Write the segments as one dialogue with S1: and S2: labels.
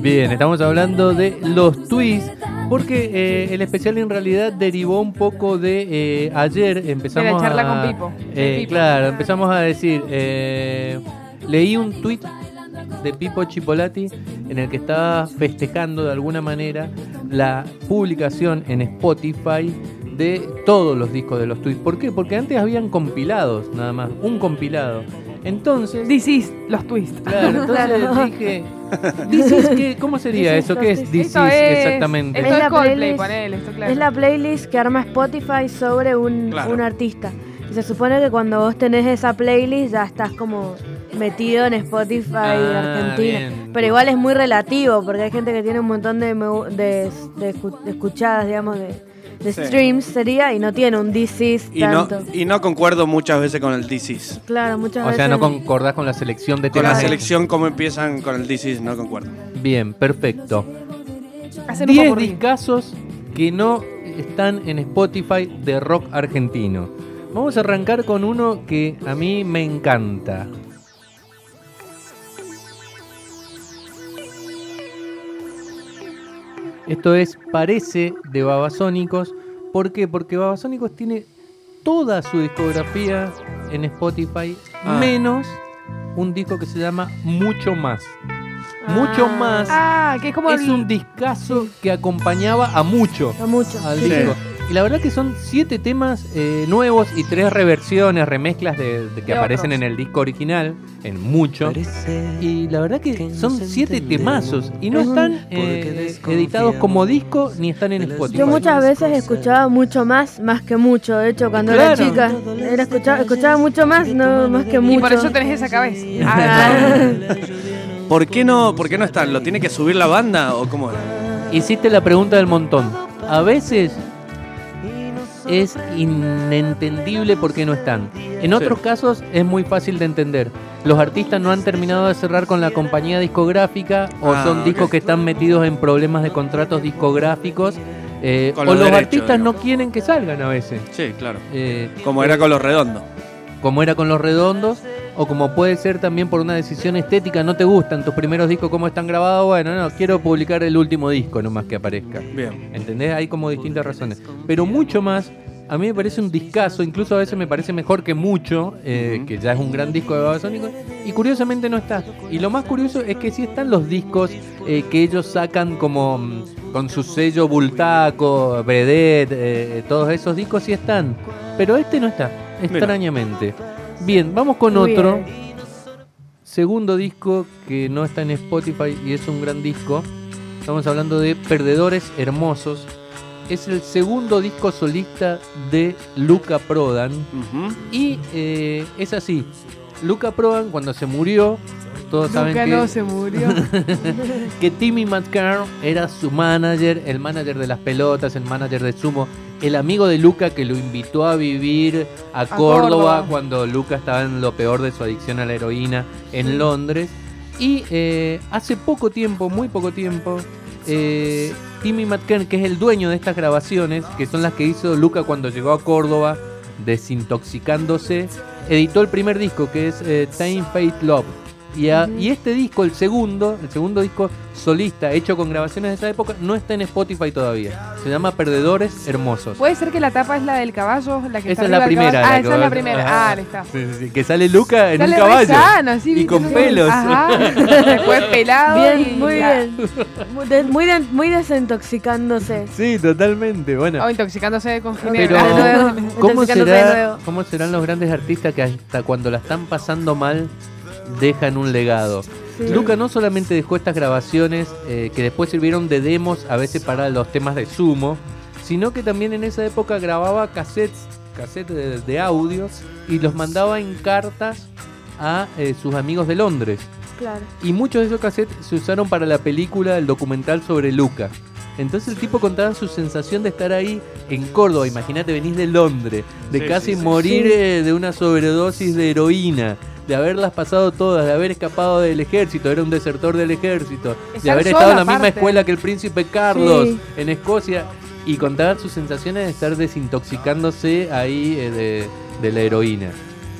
S1: Bien, estamos hablando de los twists, porque eh, el especial en realidad derivó un poco de eh, ayer empezamos
S2: De la charla
S1: a,
S2: con Pipo.
S1: eh,
S2: Pipo.
S1: Claro, empezamos a decir, eh, leí un tweet de Pipo Chipolati en el que estaba festejando de alguna manera la publicación en Spotify de todos los discos de los tweets. ¿Por qué? Porque antes habían compilados, nada más, un compilado. Entonces,
S2: This is los twists.
S1: Claro, entonces
S3: Claro.
S1: dije, "This is qué? ¿cómo sería
S3: This is
S1: eso? ¿Qué es. This is exactamente?
S2: Esto
S3: Es la
S2: Coldplay,
S3: playlist-
S2: esto claro.
S3: Es la playlist que arma Spotify sobre un,
S4: Claro.
S3: un artista. Y se supone que cuando vos tenés esa playlist ya estás como metido en Spotify
S1: Ah,
S3: Argentina.
S1: bien.
S3: Pero igual es muy relativo porque hay gente que tiene un montón de, de, de de escuchadas, digamos, de, de
S4: Sí.
S3: streams sería y no tiene un This is
S4: Y no,
S3: tanto.
S4: y no concuerdo muchas veces con el This Is.
S3: Claro, muchas
S1: O
S3: veces.
S1: sea, no concordás con la selección de
S4: Con la
S1: temas.
S4: selección, cómo empiezan con el This Is, no concuerdo.
S1: Bien, perfecto.
S2: Hacen un
S1: 10
S2: popurrí.
S1: discazos que no están en Spotify de rock argentino. Vamos a arrancar con uno que a mí me encanta. Esto es Parece de Babasónicos. ¿Por qué? Porque Babasónicos tiene toda su discografía en Spotify,
S4: Ah.
S1: menos un disco que se llama Mucho Más. Mucho
S3: Ah.
S1: Más
S2: Ah, que es como
S1: es
S2: el-
S1: un discazo que acompañaba a mucho
S3: No mucho.
S1: al
S3: sí,
S1: disco. Y la verdad que son siete temas eh, nuevos y tres reversiones, remezclas de, de que aparecen en el disco original, en mucho. Y la verdad que son siete temazos y no están eh, editados como disco ni están en Spotify.
S3: Yo muchas veces escuchaba mucho más, más que mucho. De hecho, cuando
S1: Claro.
S3: era chica, era escuchaba, escuchaba mucho más, no más que mucho.
S2: Y por eso tenés esa cabeza.
S3: Ah.
S4: ¿Por qué no, por qué no están? ¿Lo tiene que subir la banda o cómo es?
S1: Hiciste la pregunta del montón. A veces es inentendible por qué no están. En otros casos es muy fácil de entender. Los artistas no han terminado de cerrar con la compañía discográfica o
S4: Ah,
S1: son discos que están metidos en problemas de contratos discográficos eh, o
S4: los
S1: los
S4: derechos,
S1: artistas no quieren que salgan a veces.
S4: Sí, claro.
S1: Eh,
S4: Como era con los redondos.
S1: como era con los redondos, o como puede ser también por una decisión estética, no te gustan tus primeros discos como están grabados, bueno, no, quiero publicar el último disco nomás que aparezca.
S4: Bien.
S1: ¿Entendés? Hay como distintas razones. Pero mucho más, a mí me parece un discazo, incluso a veces me parece mejor que mucho, eh, que ya es un gran disco de Babasónicos, y curiosamente no está. Y lo más curioso es que sí están los discos eh, que ellos sacan como mm, con su sello Bultaco, Bredet, eh, todos esos discos sí están. Pero este no está, extrañamente. Bien, vamos con
S3: Muy
S1: otro.
S3: bien.
S1: Segundo disco que no está en Spotify y es un gran disco. Estamos hablando de Perdedores Hermosos. Es el segundo disco solista de Luca Prodan. Y eh, es así. Luca Prodan cuando se murió, todos saben que,
S2: no se murió.
S1: que Timmy McCarr era su manager, el manager de las pelotas, el manager de Sumo, el amigo de Luca que lo invitó a vivir a, Córdoba,
S2: Córdoba.
S1: cuando Luca estaba en lo peor de su adicción a la heroína en Londres. Y eh, hace poco tiempo, muy poco tiempo, eh, Timmy McCann, que es el dueño de estas grabaciones, que son las que hizo Luca cuando llegó a Córdoba, desintoxicándose, editó el primer disco que es eh, Time, Faith, Love. Y, a- y este disco, el segundo, el segundo disco solista hecho con grabaciones de esa época, no está en Spotify todavía. Se llama Perdedores Hermosos.
S2: ¿Puede ser que la tapa es la del caballo? La que
S1: Esa
S2: está
S1: es la primera,
S2: Ah, esa es la primera.
S1: Ajá.
S2: Ah, ahí está.
S1: Sí, sí, sí, que sale Luca en
S2: Sale
S1: un caballo.
S2: sano,
S1: y con
S2: No
S1: pelos.
S2: Ajá. Después pelado.
S3: Bien,
S2: y
S3: muy
S2: ya.
S3: bien. Muy, de- muy, de- muy desintoxicándose.
S1: Sí, totalmente. Bueno.
S2: O intoxicándose con
S1: Pero,
S2: ginebra.
S3: de nuevo,
S1: ¿cómo,
S3: de
S1: será,
S3: nuevo.
S1: ¿cómo serán los grandes artistas que hasta cuando la están pasando mal dejan un legado?
S3: Sí.
S1: Luca no solamente dejó estas grabaciones eh, que después sirvieron de demos a veces para los temas de sumo, sino que también en esa época grababa cassettes, cassettes de, de audio y los mandaba en cartas a eh, sus amigos de Londres.
S3: Claro.
S1: Y muchos de esos cassettes se usaron para la película, el documental sobre Luca. Entonces el tipo contaba su sensación de estar ahí en Córdoba. Imagínate, venís de Londres, de
S4: Sí,
S1: casi
S4: sí, sí.
S1: morir
S3: Sí.
S1: eh, de una sobredosis de heroína, de haberlas pasado todas, de haber escapado del ejército, era un desertor del ejército, de haber estado en la misma escuela que el príncipe Carlos
S3: Sí.
S1: en Escocia. Y contaba sus sensaciones de estar desintoxicándose ahí eh, de, de la heroína.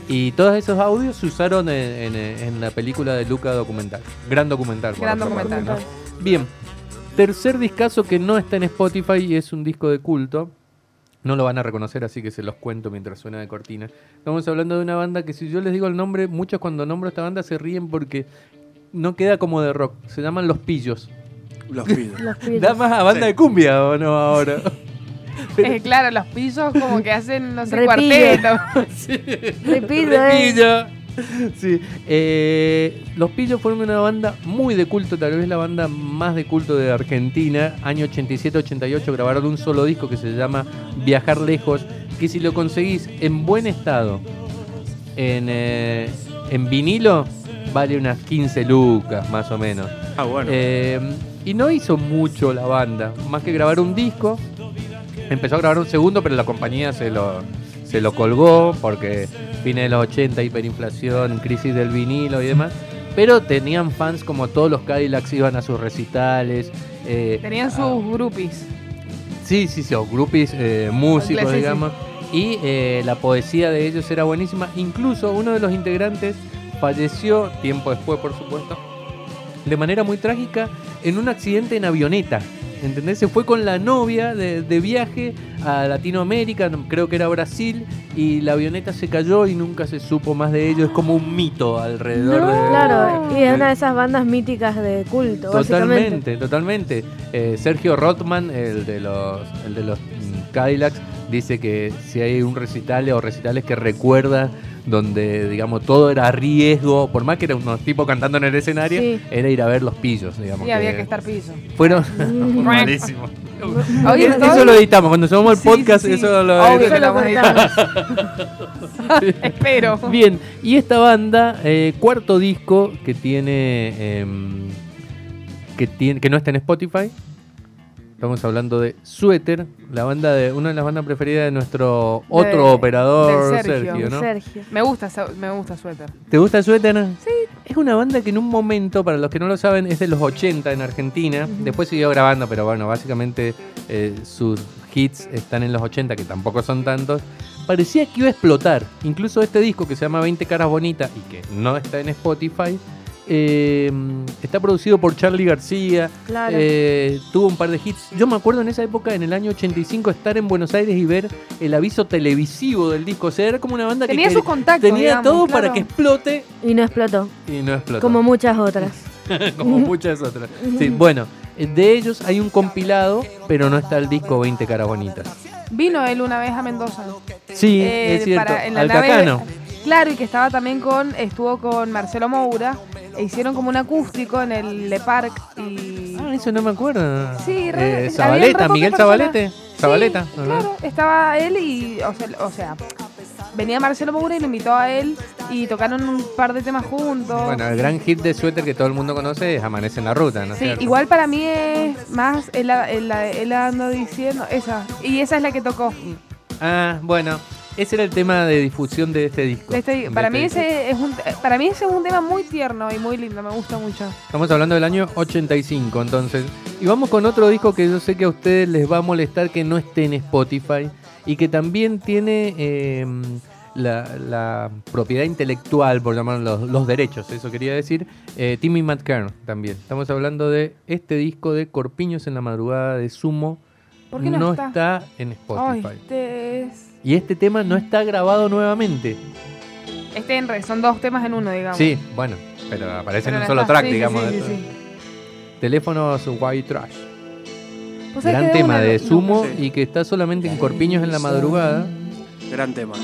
S1: Y todos esos audios se usaron en, en- en la película de Luca documental. Gran documental.
S2: Gran
S1: parte,
S2: documental.
S1: ¿no? Bien, tercer discazo que no está en Spotify y es un disco de culto. No lo van a reconocer, así que se los cuento mientras suena de cortina. Estamos hablando de una banda que si yo les digo el nombre, muchos cuando nombro esta banda se ríen porque no queda como de rock. Se llaman Los Pillos.
S4: Los pido.
S3: Los pies.
S1: Da más a banda
S4: Sí.
S1: de cumbia o no ahora.
S2: Eh, claro, los pisos como que hacen, no sé,
S3: Repillo.
S2: cuarteto.
S1: sí.
S3: Repillo, eh.
S1: Repillo. Sí. eh, los Pillos fueron una banda muy de culto, tal vez la banda más de culto de Argentina. Año 87-88 grabaron un solo disco que se llama Viajar Lejos, que si lo conseguís en buen estado, en, eh, en vinilo, vale unas 15 lucas más o menos.
S4: Ah, bueno.
S1: Eh, y no hizo mucho la banda, más que grabar un disco. Empezó a grabar un segundo, pero la compañía se lo, se lo colgó porque fines de los 80, hiperinflación, crisis del vinilo y demás. Pero tenían fans como todos los Cadillacs iban a sus recitales. eh,
S2: Tenían sus groupies.
S1: Sí, sí, sí, o groupies, eh, músicos,
S2: sí.
S1: digamos. Y eh, la poesía de ellos era buenísima. Incluso uno de los integrantes falleció, tiempo después, por supuesto, de manera muy trágica en un accidente en avioneta. ¿Entendés? Se fue con la novia de, de viaje a Latinoamérica, no- creo que era Brasil, y la avioneta se cayó y nunca se supo más de ellos. Es como un mito alrededor de.
S3: Claro, y es una de esas bandas míticas de culto.
S1: Totalmente, totalmente. Eh, Sergio Rothman, el de los, el de los mm, Cadillacs, dice que si hay un recital o recitales que recuerda donde, digamos, todo era riesgo, por más que era unos tipos cantando en el escenario,
S3: Sí.
S1: era ir a ver los pillos, digamos.
S2: Y había que estar piso.
S1: Fueron
S3: Mm.
S1: malísimo.
S2: Oye,
S1: eso lo editamos, cuando subamos el
S2: Sí,
S1: podcast,
S2: sí, sí.
S1: eso lo
S2: Obvio
S1: editamos.
S2: que lo. Espero.
S1: Bien, y esta banda, eh, cuarto disco que tiene, em, que tiene, que no está en Spotify. Estamos hablando de Suéter, la banda de una de las bandas preferidas de nuestro otro
S2: De-
S1: operador
S2: Sergio.
S1: Sergio, ¿no?
S3: Sergio.
S2: Me gusta, me gusta suéter.
S1: ¿Te gusta Suéter? Sí. Es una banda que en un momento, para los que no lo saben, es de los 80 en Argentina. Después siguió grabando, pero bueno, básicamente eh, sus hits están en los 80, que tampoco son tantos. Parecía que iba a explotar. Incluso este disco que se llama 20 caras bonitas y que no está en Spotify, eh, está producido por Charlie García.
S3: Claro.
S1: Eh, tuvo un par de hits. Yo me acuerdo en esa época, en el año 85, estar en Buenos Aires y ver el aviso televisivo del disco. O sea, era como una banda
S2: Tenía
S1: que
S2: sus contactos,
S1: tenía
S2: digamos,
S1: todo
S2: claro.
S1: para que explote
S3: Y no explotó,
S1: y no explotó.
S3: como muchas otras.
S1: Como muchas otras. Sí, bueno, de ellos hay un compilado, pero no está el disco 20 caras bonitas.
S2: Vino él una vez a Mendoza.
S1: Sí,
S2: Eh,
S1: es cierto.
S2: para- en la
S1: Al
S2: nave-
S1: Cacano.
S2: Claro, y que estaba también con, estuvo con Marcelo Moura, e hicieron como un acústico en el Le Parc y...
S1: Ah, eso no me acuerdo.
S2: Sí, re-
S1: Eh, Zabaleta,
S2: re pocas
S1: Miguel. Zabalete.
S2: Sí,
S1: Zabaleta. ajá.
S2: claro, estaba él y, o sea, o sea, venía Marcelo Moura y lo invitó a él y tocaron un par de temas juntos.
S1: Bueno, el gran hit de suéter que todo el mundo conoce es Amanece en la ruta, ¿no
S2: Sí,
S1: cierto?
S2: igual para mí es más, él, él, él ando diciendo, esa, y esa es la que tocó.
S1: Ah, bueno, ese era el tema de difusión de este disco.
S2: Este-
S1: De
S2: para,
S1: este
S2: mí
S1: disco.
S2: ese es un, para mí ese es un tema muy tierno y muy lindo, me gusta mucho.
S1: Estamos hablando del año 85, entonces. Y vamos con otro disco que yo sé que a ustedes les va a molestar que no esté en Spotify y que también tiene eh, la, la propiedad intelectual, por llamarlo los, los derechos, eso quería decir. eh, Timmy McKern también. Estamos hablando de este disco de Corpiños en la madrugada de Sumo.
S2: ¿Por qué no está?
S1: en
S2: Ay,
S1: Spotify.
S2: este es...
S1: Y este tema no está grabado nuevamente.
S2: Este en re, son dos temas en uno, digamos.
S1: Sí, bueno, pero aparece
S2: Pero
S1: en un solo track,
S2: Sí,
S1: digamos.
S2: sí, sí, sí.
S1: Teléfonos White Trash.
S2: ¿Vos sabés
S1: Gran tema
S2: una-
S1: de
S2: no,
S1: Sumo y que está solamente en Corpiños en la madrugada.
S4: Gran tema.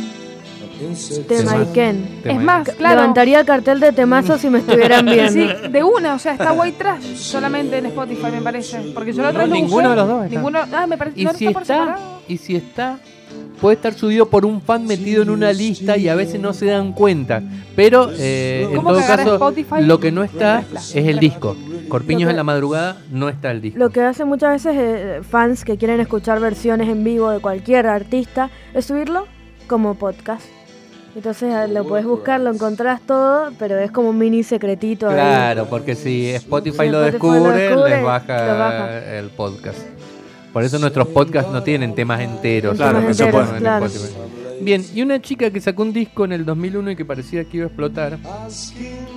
S3: Tema Ken.
S1: Tema
S2: Es más, claro.
S3: Levantaría el cartel de temazos si me estuvieran viendo.
S2: Sí, de una, o sea, está White Trash solamente en Spotify, me parece. Porque yo la otra
S1: No, ninguno
S2: usé.
S1: de los dos está.
S2: Ninguno, ah, me parece
S1: Y
S2: no
S1: si
S2: está por
S1: está, y si está, puede estar subido por un fan metido en una lista y a veces no se dan cuenta. Pero eh, en
S2: ¿Cómo
S1: todo caso,
S2: Spotify?
S1: lo que no está es el disco. Corpiños
S3: que-
S1: en la madrugada no está el disco.
S3: Lo que hacen muchas veces eh, fans que quieren escuchar versiones en vivo de cualquier artista es subirlo como podcast. Entonces eh, lo puedes buscar, lo encontrás todo, pero es como un mini secretito. ahí.
S1: Claro, porque si Spotify,
S3: Si
S1: lo,
S3: Spotify lo
S1: descubre,
S3: descubre,
S1: les baja. el podcast. Por eso nuestros podcasts no tienen temas enteros.
S4: Claro,
S3: claro.
S1: Spotify. Bien, y una chica que sacó un disco en el 2001 y que parecía que iba a explotar.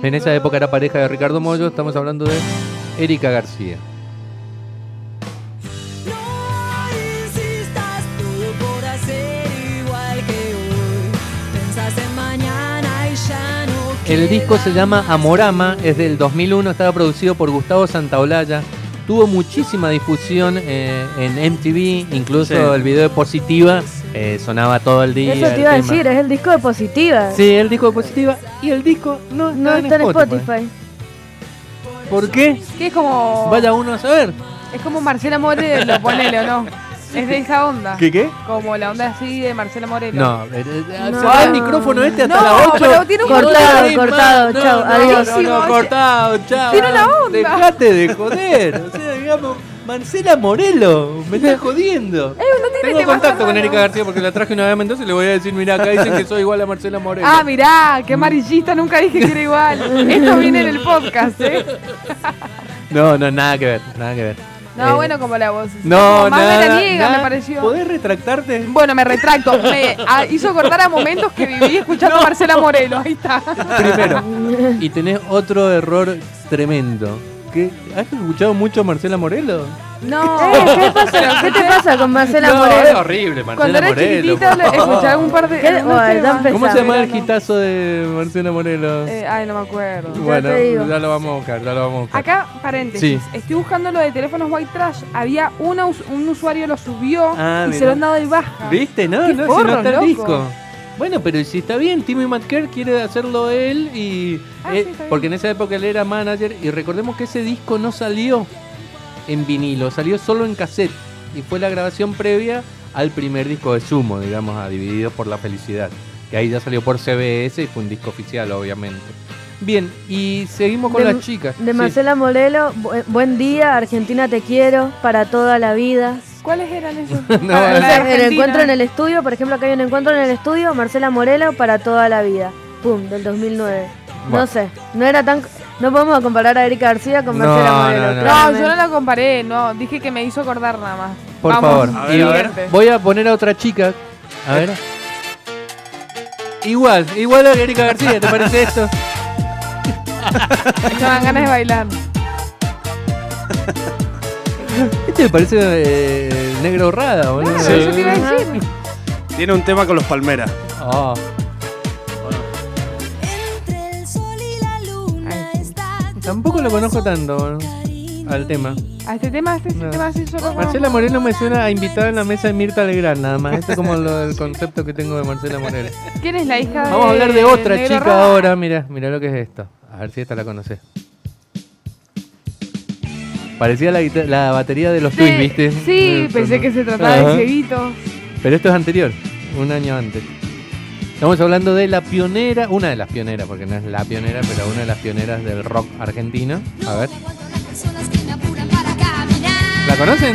S1: En esa época era pareja de Ricardo Mollo, estamos hablando de Erika García.
S5: Que
S1: El disco se llama Amorama, es del 2001, estaba producido por Gustavo Santaolalla. Tuvo muchísima difusión eh, en MTV, incluso
S4: Sí.
S1: el video de Positiva eh, sonaba todo el día.
S3: Eso te iba a decir, es el disco de Positiva.
S1: Sí, el disco de Positiva y el disco no,
S3: No está en Spotify.
S1: ¿Por qué?
S2: Que es como.
S1: Vaya uno a saber.
S2: Es como Marcela Morelo, ponele o no. Es de esa onda.
S1: ¿Qué qué?
S2: Como la onda así de Marcela Morelo.
S1: No, eh, eh, se va el micrófono este hasta
S2: No,
S1: las 8.
S2: pero tiene un
S3: Cortado,
S1: No,
S3: cortado,
S1: no,
S3: chao,
S1: no,
S3: adiós.
S1: No, no, cortado, chao.
S2: Tiene una onda.
S1: Dejate de joder. O sea, digamos, Marcela Morelo, me estás jodiendo.
S2: Eh, no tiene
S1: Tengo contacto con. Erika García porque la traje una vez a Mendoza y le voy a decir, mira, acá dicen que soy igual a Marcela Morelo.
S2: Ah, mirá, qué amarillista, nunca dije que era igual. Esto viene en el podcast, ¿eh?
S1: No, no, nada que ver, nada que ver.
S2: No,
S1: Eh,
S2: bueno, como la voz.
S1: No,
S2: como más
S1: nada,
S2: veraniega,
S1: nada.
S2: me pareció.
S1: ¿Podés retractarte?
S2: Bueno, me retracto. Me hizo acordar a momentos que viví escuchando a Marcela Morelo. Ahí está.
S1: Primero. Y tenés otro error tremendo. ¿Qué? ¿Has escuchado mucho a Marcela Morelo?
S2: No.
S3: Eh, ¿Qué pasa? ¿Qué te pasa con Marcela
S1: no, es horrible, Marcela
S2: Cuando era
S1: Morelo.
S2: escuchaba un par de.
S1: ¿Cómo se llama el hitazo de Marcela Morelo?
S2: Eh, ay, no me acuerdo.
S1: bueno, ya lo vamos a buscar, ya lo vamos a buscar.
S2: Acá, paréntesis.
S1: Sí.
S2: Estoy buscando lo de teléfonos White Trash. Había una un usuario lo subió
S1: Ah,
S2: y se lo han dado de baja.
S1: ¿Viste? No,
S2: Qué
S1: no, si no está el
S2: loco.
S1: disco. Bueno, pero si está bien, Timmy McCare quiere hacerlo él y...
S2: Ah,
S1: eh,
S2: sí,
S1: porque en esa época él era manager y recordemos que ese disco no salió en vinilo, salió solo en cassette y fue la grabación previa al primer disco de Sumo, digamos, a Divididos por la Felicidad, que ahí ya salió por CBS y fue un disco oficial, obviamente. Bien, y seguimos con
S3: De-
S1: las chicas.
S3: De
S1: Sí.
S3: Marcela Morelo, bu- buen día, Argentina te quiero, para toda la vida.
S2: ¿Cuáles eran esos?
S1: No,
S2: Ah,
S1: el
S3: encuentro en el estudio, por ejemplo, acá hay un encuentro en el estudio, Marcela Morelo para toda la vida. Pum, del 2009.
S1: Bueno.
S3: No sé, no era tan... No podemos comparar a Erika García con
S1: No,
S3: Marcela
S1: no,
S3: Morelo.
S1: no.
S2: Yo no la comparé, no. Dije que me hizo acordar nada más.
S1: Por
S2: Vamos,
S1: favor.
S4: A ver, a ver.
S2: siguiente.
S1: Voy a poner a otra chica. A ver. Igual, igual a Erika García, ¿te parece esto?
S2: Me dan ganas de bailar.
S1: Este me parece eh, negro rada, boludo.
S2: Decir.
S4: Tiene un tema con los Palmeras.
S1: Ah, tampoco lo conozco tanto al tema.
S2: A este tema, a este
S1: No.
S2: tema sí solo
S1: Marcela Moreno me suena a invitada en la mesa de Mirta Legrand, nada más. Este es como lo- el concepto que tengo de Marcela Moreno.
S2: ¿Quién es la hija de
S1: Vamos a hablar de otra chica ahora. Mira, mira lo que es esto. A ver si esta la conoces. Parecía la, la batería de los
S2: Sí,
S1: Twins, ¿viste?
S2: Sí, pensé que se trataba de cieguitos.
S1: Pero esto es anterior, un año antes. Estamos hablando de la pionera, una de las pioneras, porque no es la pionera, pero una de las pioneras del rock argentino. A ver, ¿la conocen?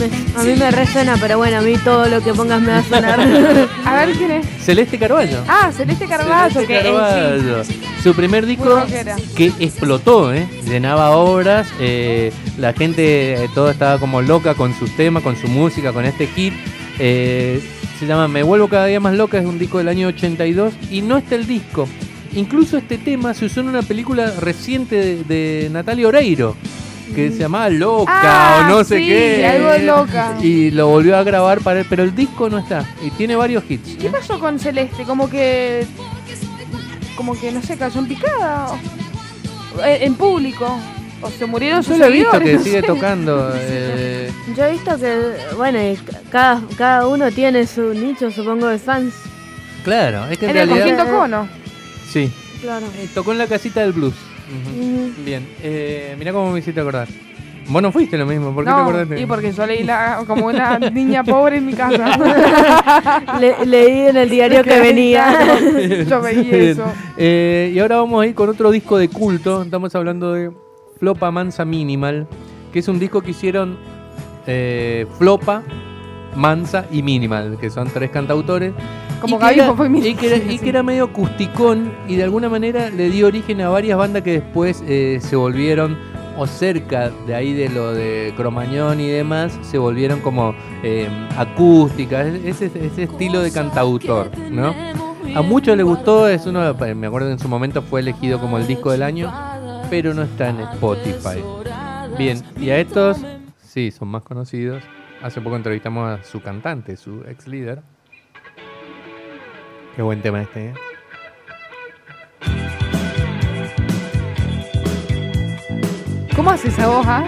S3: Me- a mí me resuena, pero bueno, a mí todo lo que pongas me va a sonar.
S2: A ver quién es.
S1: Celeste Carballo.
S2: Ah, Celeste Carvalho,
S1: Celeste
S2: sí,
S1: Carballo. Su primer disco
S2: rockera.
S1: que explotó, ¿eh? llenaba obras, eh, la gente eh, todo estaba como loca con sus temas, con su música, con este hit. Eh, se llama Me vuelvo cada día más loca, es un disco del año 82 y no está el disco. Incluso este tema se usó en una película reciente de, de Natalia Oreiro, que se llamaba Loca
S2: Ah,
S1: o no sé
S2: sí,
S1: qué.
S2: algo de Loca.
S1: Y lo volvió a grabar, para, pero el disco no está. Y tiene varios hits.
S2: ¿Qué pasó con Celeste? Como que. Como que, no sé, cayó en picada. en público. O se murieron
S1: Yo lo he visto que
S2: no
S1: sigue
S2: sé.
S1: tocando. eh,
S3: Yo he visto que, bueno, y cada, cada uno tiene su nicho, supongo, de fans.
S1: claro, es que en
S2: En el
S1: realidad.
S2: Cojín tocó, ¿no?
S1: Sí,
S3: Claro.
S1: eh, tocó en la casita del blues. Ujú. Bien, eh, mira cómo me hiciste acordar. Vos no fuiste lo mismo, ¿por qué te
S2: no,
S1: acordaste?
S2: y porque yo leí la, como una niña pobre en mi casa.
S3: Le- leí en el diario que venía.
S2: yo veía
S1: Bien.
S2: eso.
S1: Eh, y ahora vamos a ir con otro disco de culto. Estamos hablando de Flopa Mansa Minimal, que es un disco que hicieron eh, Flopa, Mansa y Minimal, que son tres cantautores.
S2: Como
S1: y que, era,
S2: Fofo y
S1: que era- y que era medio acusticón y de alguna manera le dio origen a varias bandas que después eh, se volvieron o cerca de ahí de lo de Cromañón y demás se volvieron como eh, acústicas ese, ese estilo de cantautor ¿no? a muchos les gustó es uno me acuerdo en su momento fue elegido como el disco del año pero no está en Spotify Bien, y a estos, sí, son más conocidos. Hace poco entrevistamos a su cantante, su ex líder. Qué buen tema este, ¿eh?
S2: ¿Cómo hace esa voz, ah?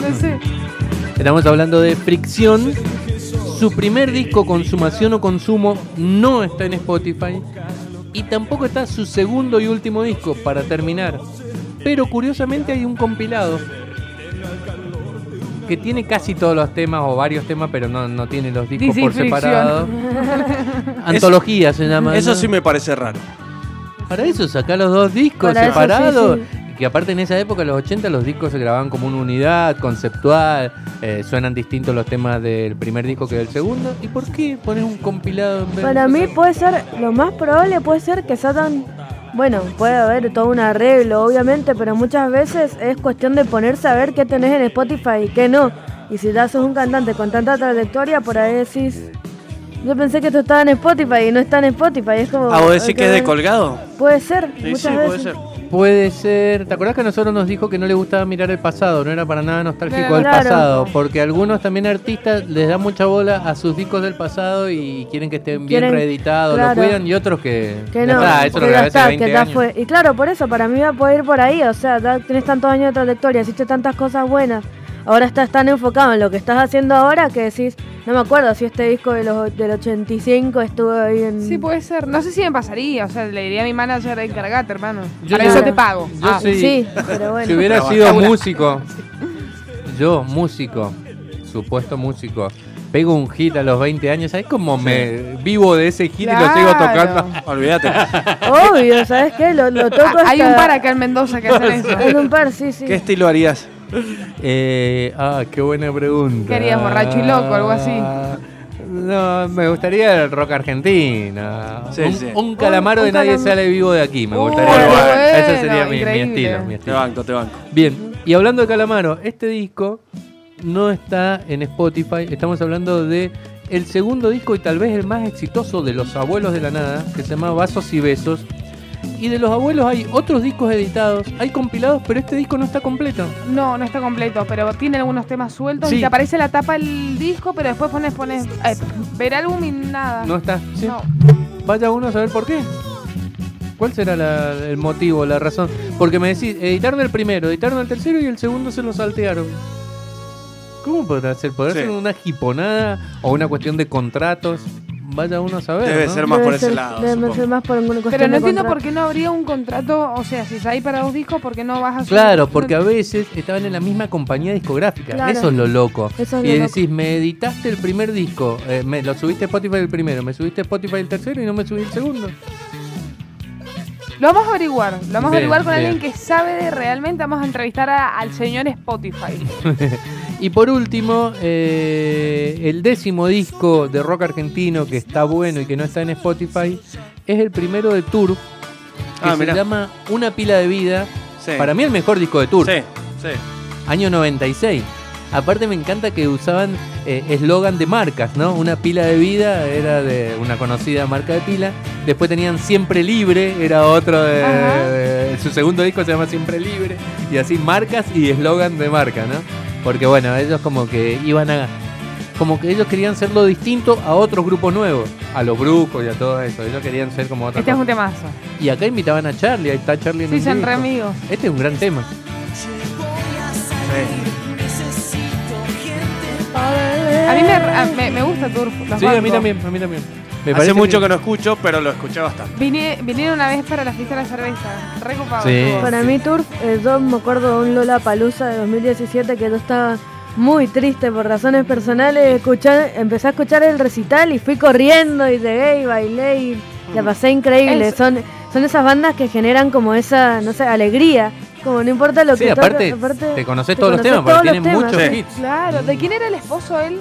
S2: No sé.
S1: Estamos hablando de Fricción. Su primer disco, Consumación o Consumo, no está en Spotify. Y tampoco está su segundo y último disco, para terminar. Pero curiosamente hay un compilado que tiene casi todos los temas o varios temas, pero no, no tiene los discos por separado. Antología se llama.
S4: Eso
S1: ¿no?
S4: sí me parece raro.
S1: Para eso sacar los dos discos
S3: Para eso,
S1: separados.
S3: sí,
S1: Y que aparte en esa época, en los 80, los discos se grababan como una unidad conceptual. eh, suenan distintos los temas del primer disco que del segundo. ¿Y por qué pones un compilado en vez
S3: Para
S1: de-
S3: mí puede ser, lo más probable puede ser que Satan, bueno, puede haber todo un arreglo, obviamente, pero muchas veces es cuestión de ponerse a ver qué tenés en Spotify y qué no. Y si ya sos un cantante con tanta trayectoria, por ahí decís, yo pensé que esto estaba en Spotify y no está en Spotify. Es como,
S4: Ah, vos decís que es de colgado.
S3: Puede ser,
S4: Sí,
S3: muchas
S4: sí,
S3: veces.
S4: puede ser.
S1: Puede ser. ¿Te acordás que a nosotros nos dijo que no le gustaba mirar el pasado? No era para nada nostálgico del
S3: Claro.
S1: pasado. Porque algunos también artistas les dan mucha bola a sus discos del pasado y quieren que estén bien
S3: Quieren-
S1: reeditados,
S3: claro.
S1: lo cuidan. Y otros que.
S3: Que no,
S1: está, eso
S3: que está,
S1: 20
S3: que ya
S1: años.
S3: fue. Y claro, por eso, para mí va a poder ir por ahí, o sea, ya tienes tantos años de trayectoria, hiciste tantas cosas buenas, ahora estás tan enfocado en lo que estás haciendo ahora que decís, no me acuerdo si este disco de los, del 85 estuvo ahí en...
S2: Sí, puede ser. No sé si me pasaría. O sea, le diría a mi manager, encargate, hermano.
S1: Yo
S2: Para eso te pago.
S1: Yo
S2: Ah,
S1: sí.
S3: Sí, pero bueno.
S1: Si hubiera sido músico, yo, músico, supuesto músico, pego un hit a los 20 años, ¿sabes cómo me vivo de ese hit y lo sigo tocando?
S4: Olvídate.
S3: Obvio, ¿sabes qué? Lo, lo toco
S2: Ah, Hay
S3: hasta-
S2: un par acá en Mendoza que hacen eso.
S3: Hay un par, sí, sí.
S4: ¿Qué estilo harías?
S1: Eh, ah, qué buena pregunta.
S2: ¿Qué harías, borracho y loco, algo así?
S1: No, me gustaría el rock argentino.
S4: Sí,
S1: un,
S4: sí.
S1: un calamaro
S2: Un-
S1: de
S2: un
S1: nadie
S2: calam-
S1: sale vivo de aquí, me
S2: Uh,
S1: gustaría.
S4: bueno,
S1: Ese sería mi, estilo, mi
S4: Te
S1: estilo.
S4: banco, te banco.
S1: Bien, y hablando de Calamaro, este disco no está en Spotify. Estamos hablando de el segundo disco y tal vez el más exitoso de los abuelos de la nada, que se llama Vasos y Besos. Y de los abuelos hay otros discos editados, hay compilados, pero este disco no está completo.
S2: No, no está completo, pero tiene algunos temas sueltos
S1: Sí.
S2: y te aparece la tapa del disco, pero después pones, pones eh, ver álbum y nada.
S1: No está. ¿sí?
S2: No.
S1: Vaya uno a saber por qué. ¿Cuál será la- el motivo, la razón? Porque me decís, editaron el primero, editaron el tercero y el segundo se lo saltearon. ¿Cómo podrá ser? ¿Podrá
S4: Sí.
S1: ser una jiponada o una cuestión de contratos? Vaya uno a saber.
S4: Debe
S1: ¿no?
S4: ser más
S3: Debe
S4: por ese lado,
S3: Debe
S4: supongo.
S3: ser más por una cuestión
S2: Pero no
S3: de
S2: entiendo
S3: contrato.
S2: por qué no habría un contrato, o sea, si es ahí para dos discos, ¿por qué no vas a subir?
S1: Claro, porque a veces estaban en la misma compañía discográfica.
S3: Claro.
S1: Eso es lo loco.
S3: Eso es
S1: y
S3: lo
S1: decís, me editaste el primer disco, eh, me lo subiste a Spotify el primero, me subiste a Spotify el tercero y no me subí el segundo.
S2: Lo vamos a averiguar, lo vamos a averiguar con
S1: bien.
S2: alguien que sabe de realmente, vamos a entrevistar a- al señor Spotify.
S1: Y por último, eh, el décimo disco de rock argentino que está bueno y que no está en Spotify es el primero de Tour, que
S4: Ah,
S1: se
S4: mirá.
S1: llama Una pila de vida.
S4: Sí.
S1: Para mí el mejor disco de Tour,
S4: Sí, sí.
S1: año 96. Aparte me encanta que usaban eh, eslogan de marcas, ¿no? Una pila de vida era de una conocida marca de pila. Después tenían Siempre Libre, era otro de- su segundo disco se llama Siempre Libre. Y así marcas y eslogan de marca, ¿no? Porque bueno, ellos como que iban a... Como que ellos querían ser lo distinto a otros grupos nuevos, a los brujos y a todo eso. Ellos querían ser como otra
S2: Este es un temazo.
S1: Y acá invitaban a Charlie, ahí está Charlie en
S2: Sí,
S1: un
S2: son
S1: disco.
S2: re amigos.
S1: Este es un gran tema.
S2: A mí me, a- me, me gusta Turf. los
S1: Sí, a mí también, a mí también. Me
S4: Hace
S1: parece
S4: mucho que... no escucho, pero lo escuché bastante.
S2: Vine, vinieron una vez para la fiesta de la cerveza. Recopado.
S1: Sí.
S3: Para mí Turf, eh, yo me acuerdo de un Lola Palusa de 2017 que yo estaba muy triste por razones personales. Escuché, empecé a escuchar el recital y fui corriendo y llegué y bailé y la pasé increíble.
S2: Es-
S3: Son, son esas bandas que generan como esa, no sé, alegría. Como no importa lo
S1: Sí,
S3: que
S1: aparte,
S3: toque,
S1: te conoces todos los temas, porque tienen muchos
S4: Sí.
S1: hits.
S2: Claro. ¿De quién era el esposo él?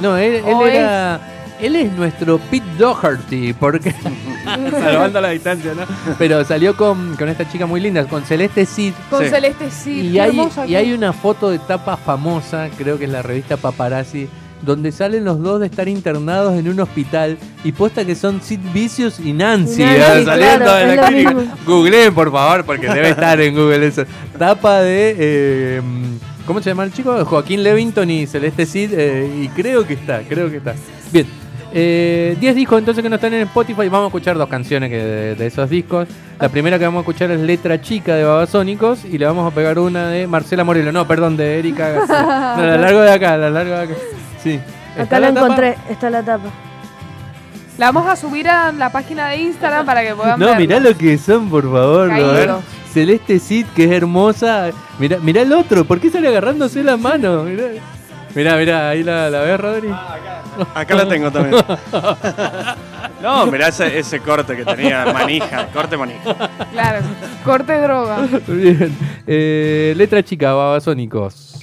S1: No, él, era. Él es nuestro Pete Doherty, porque. Salvando la distancia, ¿no? Pero salió con, con esta chica muy linda, con Celeste Cid.
S2: Con
S4: Sí.
S2: Celeste sí.
S1: y,
S2: qué
S1: hay, y hay una foto de tapa famosa, creo que es la revista Paparazzi, donde salen los dos de estar internados en un hospital y posta que son Sid Vicious y Nancy, ¿verdad? saliendo
S3: claro,
S1: de la clínica.
S3: mismo.
S1: Googleen, por favor, porque debe estar en Google eso. Tapa de eh, ¿Cómo se llama el chico? Joaquín Levington y Celeste Cid. eh, y creo que está, creo que está. Bien. Eh, 10 discos entonces que no están en Spotify. Vamos a escuchar dos canciones que de, de esos discos. La primera que vamos a escuchar es Letra Chica de Babasónicos. Y le vamos a pegar una de Marcela Morelo. No, perdón, de Erika. No, la largo de acá, la largo de acá. Sí. ¿Está
S3: Acá la
S1: tapa?
S3: encontré, está la tapa.
S2: La vamos a subir a la página de Instagram para que puedan
S1: No,
S2: verla.
S1: mirá lo que son, por favor. Celeste Cid, que es hermosa. Mirá, mirá el otro, ¿por qué sale agarrándose la mano? Mirá, mirá, mirá, ahí la, la ves, Rodri.
S4: Acá la tengo también. No, mirá ese, ese corte que tenía, manija, corte manija.
S2: Claro, corte droga.
S1: Bien. Eh, letra chica, babasónicos.